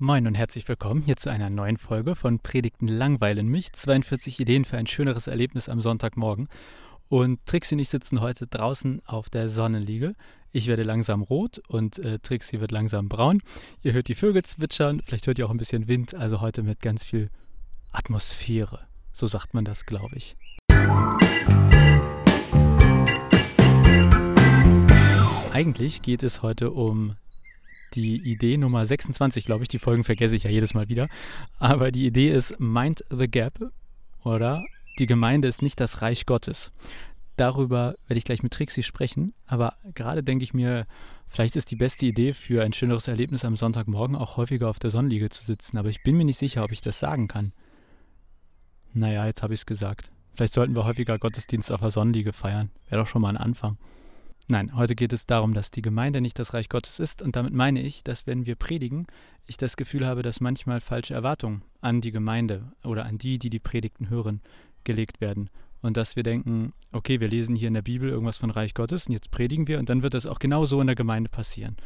Moin und herzlich willkommen hier zu einer neuen Folge von Predigten langweilen mich. 42 Ideen für ein schöneres Erlebnis am Sonntagmorgen. Und Trixie und ich sitzen heute draußen auf der Sonnenliege. Ich werde langsam rot und äh, Trixie wird langsam braun. Ihr hört die Vögel zwitschern, vielleicht hört ihr auch ein bisschen Wind, also heute mit ganz viel Atmosphäre. So sagt man das, glaube ich. Eigentlich geht es heute um die Idee Nummer 26, glaube ich. Die Folgen vergesse ich ja jedes Mal wieder. Aber die Idee ist Mind the Gap oder die Gemeinde ist nicht das Reich Gottes. Darüber werde ich gleich mit Trixie sprechen. Aber gerade denke ich mir, vielleicht ist die beste Idee für ein schöneres Erlebnis am Sonntagmorgen auch häufiger auf der Sonnenliege zu sitzen. Aber ich bin mir nicht sicher, ob ich das sagen kann. Naja, jetzt habe ich es gesagt. Vielleicht sollten wir häufiger Gottesdienst auf der Sonnenliege feiern. Wäre doch schon mal ein Anfang. Nein, heute geht es darum, dass die Gemeinde nicht das Reich Gottes ist. Und damit meine ich, dass wenn wir predigen, ich das Gefühl habe, dass manchmal falsche Erwartungen an die Gemeinde oder an die, die die Predigten hören, gelegt werden. Und dass wir denken, okay, wir lesen hier in der Bibel irgendwas von Reich Gottes und jetzt predigen wir und dann wird das auch genau so in der Gemeinde passieren.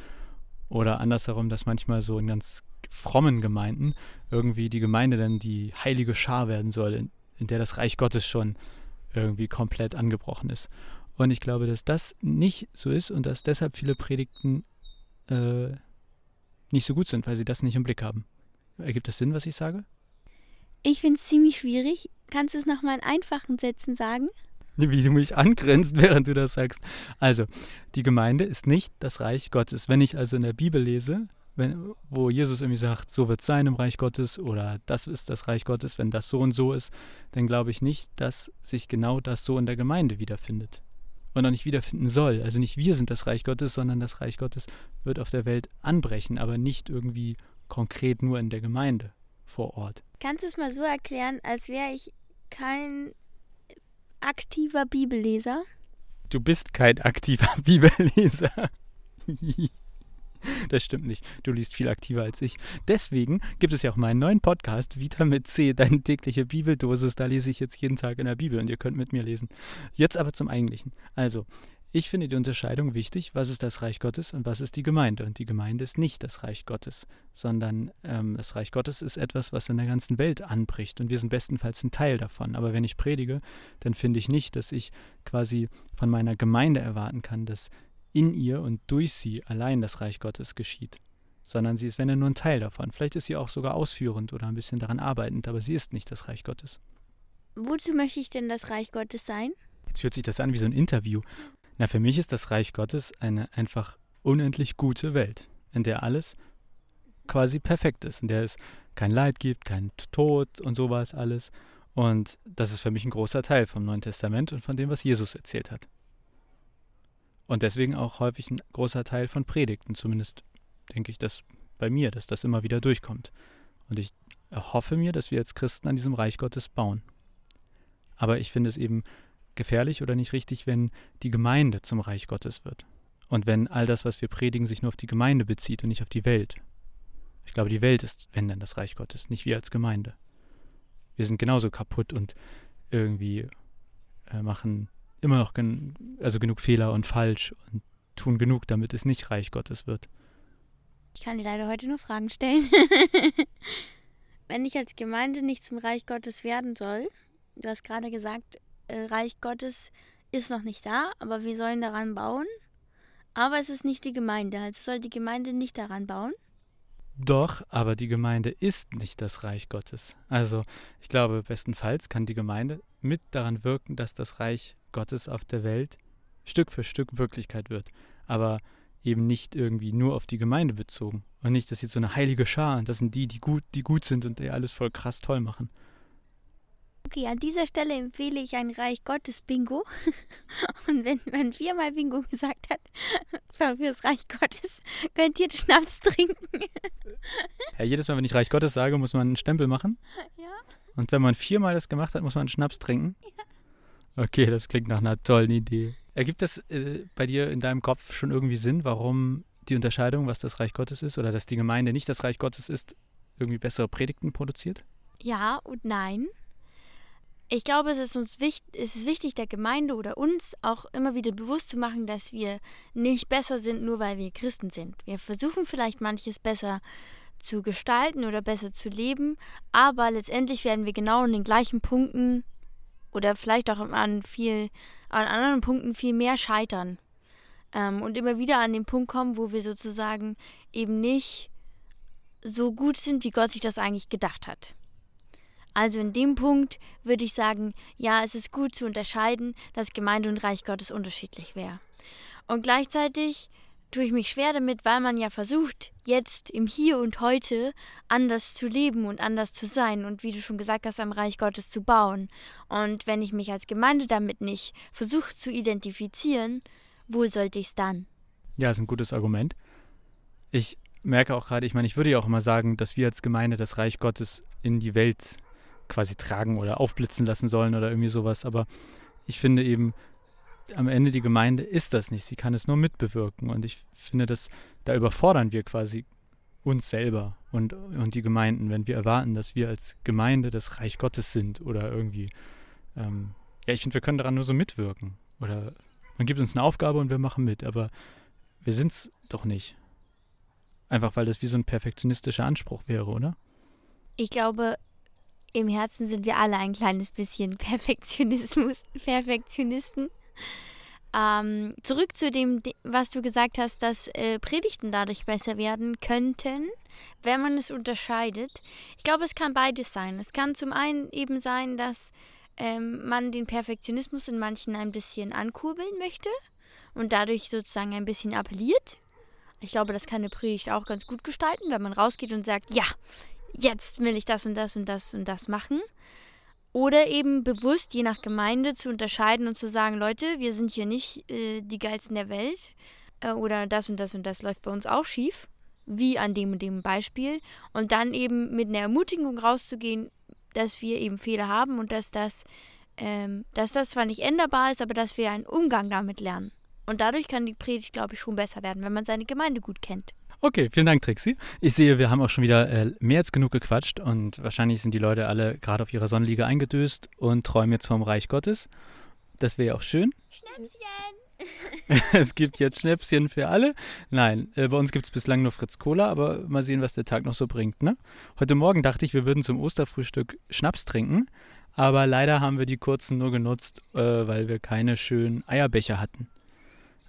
Oder andersherum, dass manchmal so in ganz frommen Gemeinden irgendwie die Gemeinde dann die heilige Schar werden soll, in, in der das Reich Gottes schon irgendwie komplett angebrochen ist. Und ich glaube, dass das nicht so ist und dass deshalb viele Predigten äh, nicht so gut sind, weil sie das nicht im Blick haben. Ergibt das Sinn, was ich sage? Ich finde es ziemlich schwierig. Kannst du es nochmal in einfachen Sätzen sagen? Wie du mich angrenzt, während du das sagst. Also, die Gemeinde ist nicht das Reich Gottes. Wenn ich also in der Bibel lese, wenn, wo Jesus irgendwie sagt, so wird es sein im Reich Gottes oder das ist das Reich Gottes, wenn das so und so ist, dann glaube ich nicht, dass sich genau das so in der Gemeinde wiederfindet und auch nicht wiederfinden soll. Also nicht wir sind das Reich Gottes, sondern das Reich Gottes wird auf der Welt anbrechen, aber nicht irgendwie konkret nur in der Gemeinde vor Ort. Kannst du es mal so erklären, als wäre ich kein aktiver Bibelleser? Du bist kein aktiver Bibelleser. Das stimmt nicht. Du liest viel aktiver als ich. Deswegen gibt es ja auch meinen neuen Podcast, Vitamin C, deine tägliche Bibeldosis. Da lese ich jetzt jeden Tag in der Bibel und ihr könnt mit mir lesen. Jetzt aber zum Eigentlichen. Also, ich finde die Unterscheidung wichtig, was ist das Reich Gottes und was ist die Gemeinde. Und die Gemeinde ist nicht das Reich Gottes, sondern ähm, das Reich Gottes ist etwas, was in der ganzen Welt anbricht und wir sind bestenfalls ein Teil davon. Aber wenn ich predige, dann finde ich nicht, dass ich quasi von meiner Gemeinde erwarten kann, dass in ihr und durch sie allein das Reich Gottes geschieht, sondern sie ist, wenn er nur ein Teil davon. Vielleicht ist sie auch sogar ausführend oder ein bisschen daran arbeitend, aber sie ist nicht das Reich Gottes. Wozu möchte ich denn das Reich Gottes sein? Jetzt hört sich das an wie so ein Interview. Na, für mich ist das Reich Gottes eine einfach unendlich gute Welt, in der alles quasi perfekt ist, in der es kein Leid gibt, kein Tod und sowas alles. Und das ist für mich ein großer Teil vom Neuen Testament und von dem, was Jesus erzählt hat. Und deswegen auch häufig ein großer Teil von Predigten. Zumindest denke ich das bei mir, dass das immer wieder durchkommt. Und ich hoffe mir, dass wir als Christen an diesem Reich Gottes bauen. Aber ich finde es eben gefährlich oder nicht richtig, wenn die Gemeinde zum Reich Gottes wird. Und wenn all das, was wir predigen, sich nur auf die Gemeinde bezieht und nicht auf die Welt. Ich glaube, die Welt ist, wenn dann, das Reich Gottes, nicht wir als Gemeinde. Wir sind genauso kaputt und irgendwie äh, machen immer noch gen also genug Fehler und falsch und tun genug, damit es nicht Reich Gottes wird. Ich kann dir leider heute nur Fragen stellen. Wenn ich als Gemeinde nicht zum Reich Gottes werden soll, du hast gerade gesagt, äh, Reich Gottes ist noch nicht da, aber wir sollen daran bauen. Aber es ist nicht die Gemeinde, also soll die Gemeinde nicht daran bauen. Doch, aber die Gemeinde ist nicht das Reich Gottes. Also ich glaube, bestenfalls kann die Gemeinde mit daran wirken, dass das Reich Gottes auf der Welt Stück für Stück Wirklichkeit wird. Aber eben nicht irgendwie nur auf die Gemeinde bezogen. Und nicht, dass jetzt so eine heilige Schar, und das sind die, die gut, die gut sind und die alles voll krass toll machen. Okay, an dieser Stelle empfehle ich ein Reich Gottes Bingo. Und wenn man viermal Bingo gesagt hat, fürs Reich Gottes, könnt ihr Schnaps trinken. Ja, jedes Mal, wenn ich Reich Gottes sage, muss man einen Stempel machen. Ja. Und wenn man viermal das gemacht hat, muss man einen Schnaps trinken. Ja. Okay, das klingt nach einer tollen Idee. Ergibt das äh, bei dir in deinem Kopf schon irgendwie Sinn, warum die Unterscheidung, was das Reich Gottes ist oder dass die Gemeinde nicht das Reich Gottes ist, irgendwie bessere Predigten produziert? Ja und nein. Ich glaube, es ist uns wichtig, es ist wichtig, der Gemeinde oder uns auch immer wieder bewusst zu machen, dass wir nicht besser sind, nur weil wir Christen sind. Wir versuchen vielleicht manches besser zu gestalten oder besser zu leben, aber letztendlich werden wir genau in den gleichen Punkten oder vielleicht auch an viel, an anderen Punkten viel mehr scheitern. Ähm, und immer wieder an den Punkt kommen, wo wir sozusagen eben nicht so gut sind, wie Gott sich das eigentlich gedacht hat. Also in dem Punkt würde ich sagen, ja, es ist gut zu unterscheiden, dass Gemeinde und Reich Gottes unterschiedlich wäre. Und gleichzeitig tue ich mich schwer damit, weil man ja versucht, jetzt im Hier und Heute anders zu leben und anders zu sein und wie du schon gesagt hast, am Reich Gottes zu bauen. Und wenn ich mich als Gemeinde damit nicht versuche zu identifizieren, wo sollte ich es dann? Ja, ist ein gutes Argument. Ich merke auch gerade, ich meine, ich würde ja auch immer sagen, dass wir als Gemeinde das Reich Gottes in die Welt quasi tragen oder aufblitzen lassen sollen oder irgendwie sowas. Aber ich finde eben, am Ende die Gemeinde ist das nicht. Sie kann es nur mitbewirken. Und ich finde, dass da überfordern wir quasi uns selber und, und die Gemeinden, wenn wir erwarten, dass wir als Gemeinde das Reich Gottes sind oder irgendwie. Ähm, ja, ich finde, wir können daran nur so mitwirken. Oder man gibt uns eine Aufgabe und wir machen mit, aber wir sind es doch nicht. Einfach weil das wie so ein perfektionistischer Anspruch wäre, oder? Ich glaube, im Herzen sind wir alle ein kleines bisschen Perfektionismus, Perfektionisten. Ähm, zurück zu dem, was du gesagt hast, dass äh, Predigten dadurch besser werden könnten, wenn man es unterscheidet. Ich glaube, es kann beides sein. Es kann zum einen eben sein, dass ähm, man den Perfektionismus in manchen ein bisschen ankurbeln möchte und dadurch sozusagen ein bisschen appelliert. Ich glaube, das kann eine Predigt auch ganz gut gestalten, wenn man rausgeht und sagt, ja, jetzt will ich das und das und das und das machen. Oder eben bewusst, je nach Gemeinde, zu unterscheiden und zu sagen, Leute, wir sind hier nicht äh, die geilsten der Welt. Äh, oder das und das und das läuft bei uns auch schief. Wie an dem und dem Beispiel. Und dann eben mit einer Ermutigung rauszugehen, dass wir eben Fehler haben und dass das, ähm, dass das zwar nicht änderbar ist, aber dass wir einen Umgang damit lernen. Und dadurch kann die Predigt, glaube ich, schon besser werden, wenn man seine Gemeinde gut kennt. Okay, vielen Dank, Trixie. Ich sehe, wir haben auch schon wieder äh, mehr als genug gequatscht und wahrscheinlich sind die Leute alle gerade auf ihrer Sonnenliege eingedöst und träumen jetzt vom Reich Gottes. Das wäre ja auch schön. Schnäpschen! es gibt jetzt Schnäpschen für alle. Nein, äh, bei uns gibt es bislang nur Fritz Cola, aber mal sehen, was der Tag noch so bringt. Ne? Heute Morgen dachte ich, wir würden zum Osterfrühstück Schnaps trinken, aber leider haben wir die kurzen nur genutzt, äh, weil wir keine schönen Eierbecher hatten.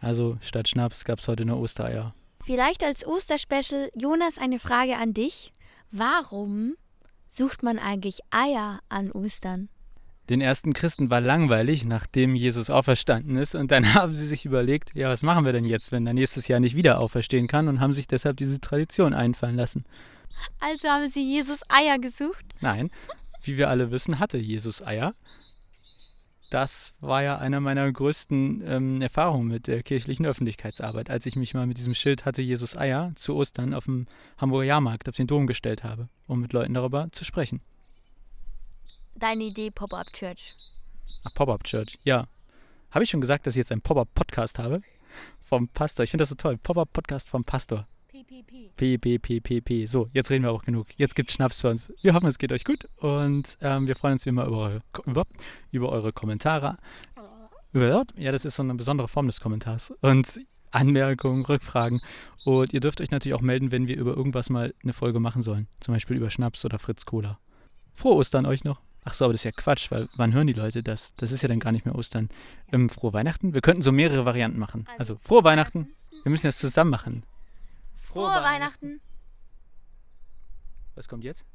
Also statt Schnaps gab es heute nur Ostereier. Vielleicht als Osterspecial, Jonas, eine Frage an dich. Warum sucht man eigentlich Eier an Ostern? Den ersten Christen war langweilig, nachdem Jesus auferstanden ist. Und dann haben sie sich überlegt, ja, was machen wir denn jetzt, wenn er nächstes Jahr nicht wieder auferstehen kann? Und haben sich deshalb diese Tradition einfallen lassen. Also haben sie Jesus Eier gesucht? Nein, wie wir alle wissen, hatte Jesus Eier das war ja eine meiner größten ähm, Erfahrungen mit der kirchlichen Öffentlichkeitsarbeit, als ich mich mal mit diesem Schild hatte Jesus Eier zu Ostern auf dem Hamburger Jahrmarkt auf den Dom gestellt habe, um mit Leuten darüber zu sprechen. Deine Idee Pop-Up Church. Ach, Pop-Up Church, ja. Habe ich schon gesagt, dass ich jetzt einen Pop-Up Podcast habe? Vom Pastor. Ich finde das so toll. Pop-Up Podcast vom Pastor. PPP. PPPP. So, jetzt reden wir auch genug. Jetzt gibt Schnaps für uns. Wir hoffen, es geht euch gut und ähm, wir freuen uns wie immer über eure, über, über eure Kommentare. Über, ja, das ist so eine besondere Form des Kommentars. Und Anmerkungen, Rückfragen. Und ihr dürft euch natürlich auch melden, wenn wir über irgendwas mal eine Folge machen sollen. Zum Beispiel über Schnaps oder Fritz Cola. Frohe Ostern euch noch. Ach so, aber das ist ja Quatsch, weil wann hören die Leute das? Das ist ja dann gar nicht mehr Ostern. Ähm, frohe Weihnachten? Wir könnten so mehrere Varianten machen. Also, frohe Weihnachten. Wir müssen das zusammen machen. Frohe, Frohe Weihnachten. Was kommt jetzt?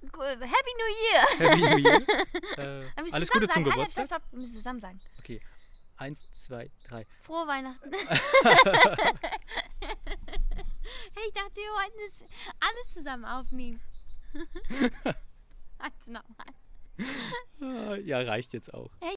Happy New Year! Happy New Year. Äh, alles Gute zum Geburtstag. Stopp, stopp, müssen zusammen sagen. Okay. Eins, zwei, drei. Frohe Weihnachten. hey, ich dachte, wir wollten das alles zusammen aufnehmen. also nochmal. Ja, reicht jetzt auch. Hey.